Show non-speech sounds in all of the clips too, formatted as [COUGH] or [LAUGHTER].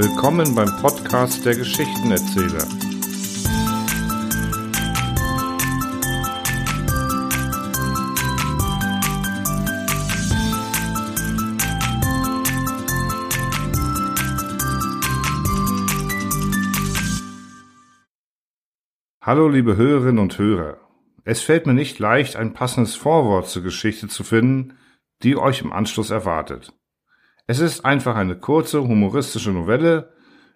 Willkommen beim Podcast der Geschichtenerzähler. Hallo liebe Hörerinnen und Hörer. Es fällt mir nicht leicht, ein passendes Vorwort zur Geschichte zu finden, die euch im Anschluss erwartet. Es ist einfach eine kurze, humoristische Novelle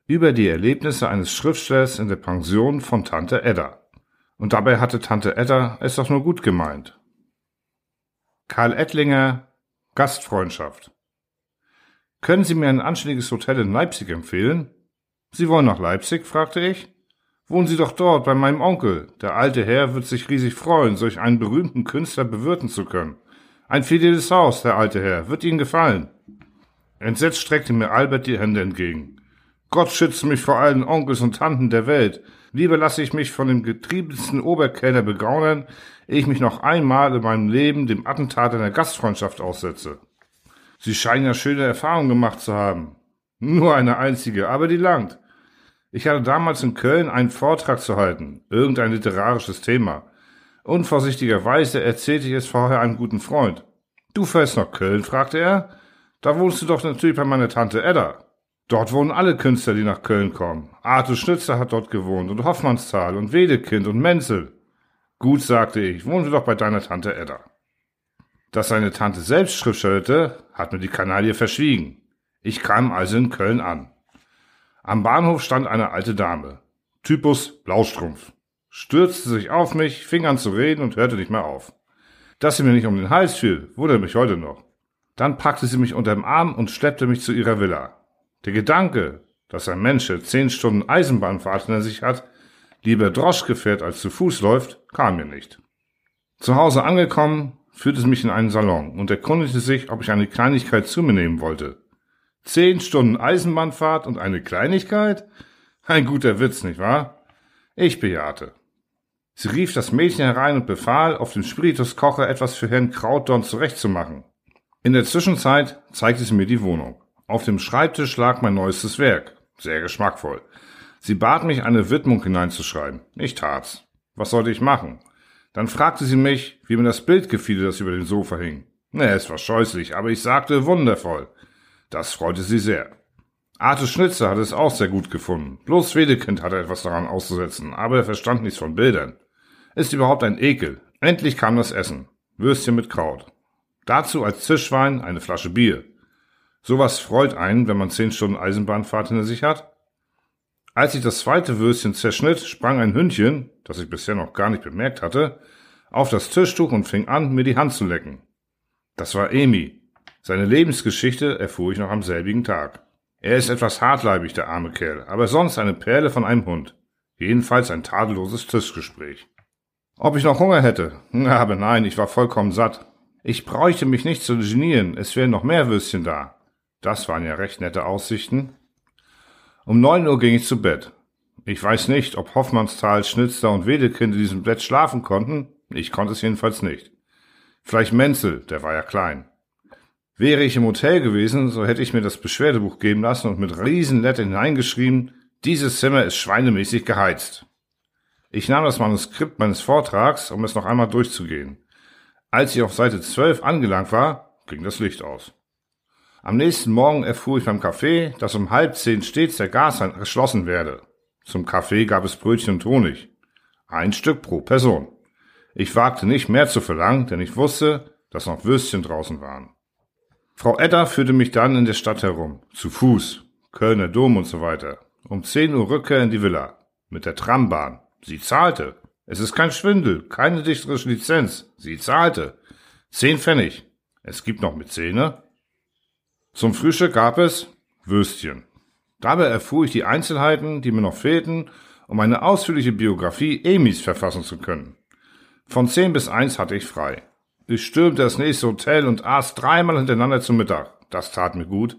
über die Erlebnisse eines Schriftstellers in der Pension von Tante Edda. Und dabei hatte Tante Edda es doch nur gut gemeint. Karl Ettlinger, Gastfreundschaft. Können Sie mir ein anständiges Hotel in Leipzig empfehlen? Sie wollen nach Leipzig? fragte ich. Wohnen Sie doch dort bei meinem Onkel. Der alte Herr wird sich riesig freuen, solch einen berühmten Künstler bewirten zu können. Ein fideles Haus, der alte Herr, wird Ihnen gefallen. Entsetzt streckte mir Albert die Hände entgegen. Gott schütze mich vor allen Onkels und Tanten der Welt. Lieber lasse ich mich von dem getriebensten Oberkellner begaunern, ehe ich mich noch einmal in meinem Leben dem Attentat einer Gastfreundschaft aussetze. Sie scheinen ja schöne Erfahrungen gemacht zu haben. Nur eine einzige, aber die langt. Ich hatte damals in Köln einen Vortrag zu halten, irgendein literarisches Thema. Unvorsichtigerweise erzählte ich es vorher einem guten Freund. Du fährst nach Köln? fragte er. Da wohnst du doch natürlich bei meiner Tante Edda. Dort wohnen alle Künstler, die nach Köln kommen. Arthur Schnitzer hat dort gewohnt und Hoffmannsthal und Wedekind und Menzel. Gut, sagte ich, wohnen wir doch bei deiner Tante Edda. Dass seine Tante selbst schriftstellte, hat mir die Kanaille verschwiegen. Ich kam also in Köln an. Am Bahnhof stand eine alte Dame. Typus Blaustrumpf. Stürzte sich auf mich, fing an zu reden und hörte nicht mehr auf. Dass sie mir nicht um den Hals fiel, wundert mich heute noch. Dann packte sie mich unter dem Arm und schleppte mich zu ihrer Villa. Der Gedanke, dass ein Mensch, der zehn Stunden Eisenbahnfahrt hinter sich hat, lieber Droschke fährt als zu Fuß läuft, kam mir nicht. Zu Hause angekommen, führte es mich in einen Salon und erkundigte sich, ob ich eine Kleinigkeit zu mir nehmen wollte. Zehn Stunden Eisenbahnfahrt und eine Kleinigkeit? Ein guter Witz, nicht wahr? Ich bejahte. Sie rief das Mädchen herein und befahl, auf dem Spirituskocher etwas für Herrn Krautdorn zurechtzumachen. In der Zwischenzeit zeigte sie mir die Wohnung. Auf dem Schreibtisch lag mein neuestes Werk. Sehr geschmackvoll. Sie bat mich, eine Widmung hineinzuschreiben. Ich tat's. Was sollte ich machen? Dann fragte sie mich, wie mir das Bild gefiel, das über dem Sofa hing. Ne, es war scheußlich, aber ich sagte wundervoll. Das freute sie sehr. Arthur Schnitzer hat es auch sehr gut gefunden. Bloß Wedekind hatte etwas daran auszusetzen, aber er verstand nichts von Bildern. Ist überhaupt ein Ekel. Endlich kam das Essen. Würstchen mit Kraut. Dazu als Zischwein eine Flasche Bier. Sowas freut einen, wenn man zehn Stunden Eisenbahnfahrt hinter sich hat. Als ich das zweite Würstchen zerschnitt, sprang ein Hündchen, das ich bisher noch gar nicht bemerkt hatte, auf das Tischtuch und fing an, mir die Hand zu lecken. Das war Amy. Seine Lebensgeschichte erfuhr ich noch am selbigen Tag. Er ist etwas hartleibig, der arme Kerl, aber sonst eine Perle von einem Hund. Jedenfalls ein tadelloses Tischgespräch. Ob ich noch Hunger hätte? [LAUGHS] Aber nein, ich war vollkommen satt. Ich bräuchte mich nicht zu genieren, es wären noch mehr Würstchen da. Das waren ja recht nette Aussichten. Um neun Uhr ging ich zu Bett. Ich weiß nicht, ob Hoffmannsthal, Schnitzler und Wedekind in diesem Bett schlafen konnten. Ich konnte es jedenfalls nicht. Vielleicht Menzel, der war ja klein. Wäre ich im Hotel gewesen, so hätte ich mir das Beschwerdebuch geben lassen und mit Riesenlettern hineingeschrieben, dieses Zimmer ist schweinemäßig geheizt. Ich nahm das Manuskript meines Vortrags, um es noch einmal durchzugehen. Als ich auf Seite 12 angelangt war, ging das Licht aus. Am nächsten Morgen erfuhr ich beim Café, dass um halb zehn stets der Gashahn geschlossen werde. Zum Kaffee gab es Brötchen und Honig. Ein Stück pro Person. Ich wagte nicht mehr zu verlangen, denn ich wusste, dass noch Würstchen draußen waren. Frau Edda führte mich dann in der Stadt herum, zu Fuß, Kölner Dom und so weiter. Um zehn Uhr Rückkehr in die Villa, mit der Trambahn. Sie zahlte. Es ist kein Schwindel, keine dichterische Lizenz. Sie zahlte. Zehn Pfennig. Es gibt noch mit. Zum Frühstück gab es Würstchen. Dabei erfuhr ich die Einzelheiten, die mir noch fehlten, um eine ausführliche Biografie Amys verfassen zu können. Von zehn bis eins hatte ich frei. Ich stürmte das nächste Hotel und aß dreimal hintereinander zum Mittag. Das tat mir gut.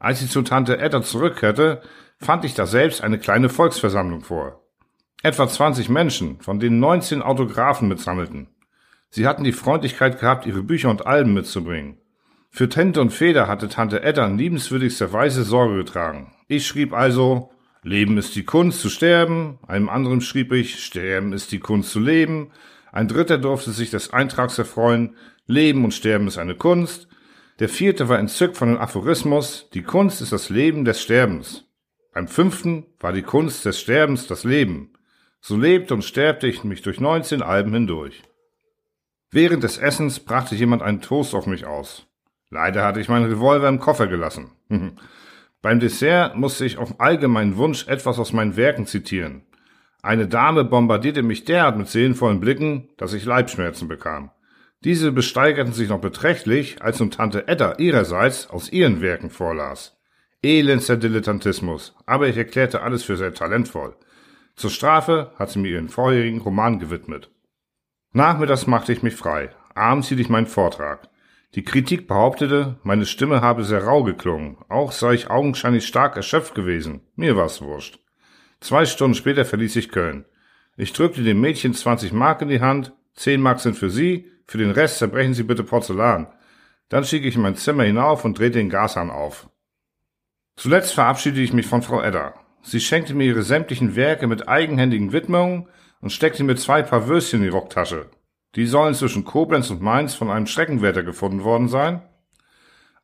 Als ich zu Tante Edda zurückkehrte, fand ich da selbst eine kleine Volksversammlung vor. Etwa 20 Menschen, von denen 19 Autographen mitsammelten. Sie hatten die Freundlichkeit gehabt, ihre Bücher und Alben mitzubringen. Für Tente und Feder hatte Tante Edda in liebenswürdigster Weise Sorge getragen. Ich schrieb also, Leben ist die Kunst zu sterben, einem anderen schrieb ich, Sterben ist die Kunst zu leben, ein dritter durfte sich des Eintrags erfreuen, Leben und Sterben ist eine Kunst, der vierte war entzückt von dem Aphorismus, die Kunst ist das Leben des Sterbens. Beim fünften war die Kunst des Sterbens das Leben. So lebte und sterbte ich mich durch 19 Alben hindurch. Während des Essens brachte jemand einen Toast auf mich aus. Leider hatte ich meinen Revolver im Koffer gelassen. [LAUGHS] Beim Dessert musste ich auf allgemeinen Wunsch etwas aus meinen Werken zitieren. Eine Dame bombardierte mich derart mit seelenvollen Blicken, dass ich Leibschmerzen bekam. Diese besteigerten sich noch beträchtlich, als nun Tante Edda ihrerseits aus ihren Werken vorlas. Elendster Dilettantismus, aber ich erklärte alles für sehr talentvoll. Zur Strafe hat sie mir ihren vorherigen Roman gewidmet. Nachmittags machte ich mich frei, abends hielt ich meinen Vortrag. Die Kritik behauptete, meine Stimme habe sehr rau geklungen, auch sei ich augenscheinlich stark erschöpft gewesen. Mir war's wurscht. Zwei Stunden später verließ ich Köln. Ich drückte dem Mädchen 20 Mark in die Hand, 10 Mark sind für Sie, für den Rest zerbrechen Sie bitte Porzellan. Dann stieg ich in mein Zimmer hinauf und drehte den Gashahn auf. Zuletzt verabschiedete ich mich von Frau Edda. Sie schenkte mir ihre sämtlichen Werke mit eigenhändigen Widmungen und steckte mir zwei Paar Würstchen in die Rocktasche. Die sollen zwischen Koblenz und Mainz von einem Streckenwärter gefunden worden sein.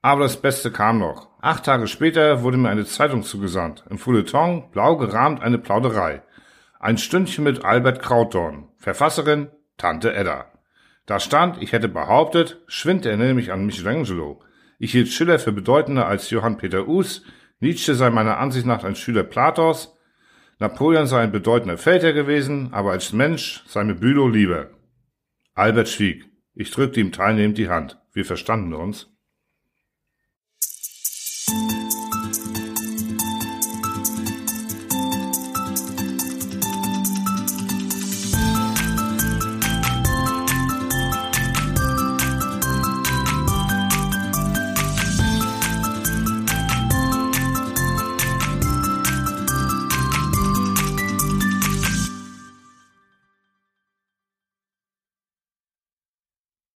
Aber das Beste kam noch. Acht Tage später wurde mir eine Zeitung zugesandt. Im Feuilleton, blau gerahmt, eine Plauderei. Ein Stündchen mit Albert Krautdorn. Verfasserin Tante Edda. Da stand, ich hätte behauptet, Schwind erinnere mich an Michelangelo. Ich hielt Schiller für bedeutender als Johann Peter Us, Nietzsche sei meiner Ansicht nach ein Schüler Platos, Napoleon sei ein bedeutender Feldherr gewesen, aber als Mensch sei mir Bülow lieber. Albert schwieg. Ich drückte ihm teilnehmend die Hand. Wir verstanden uns.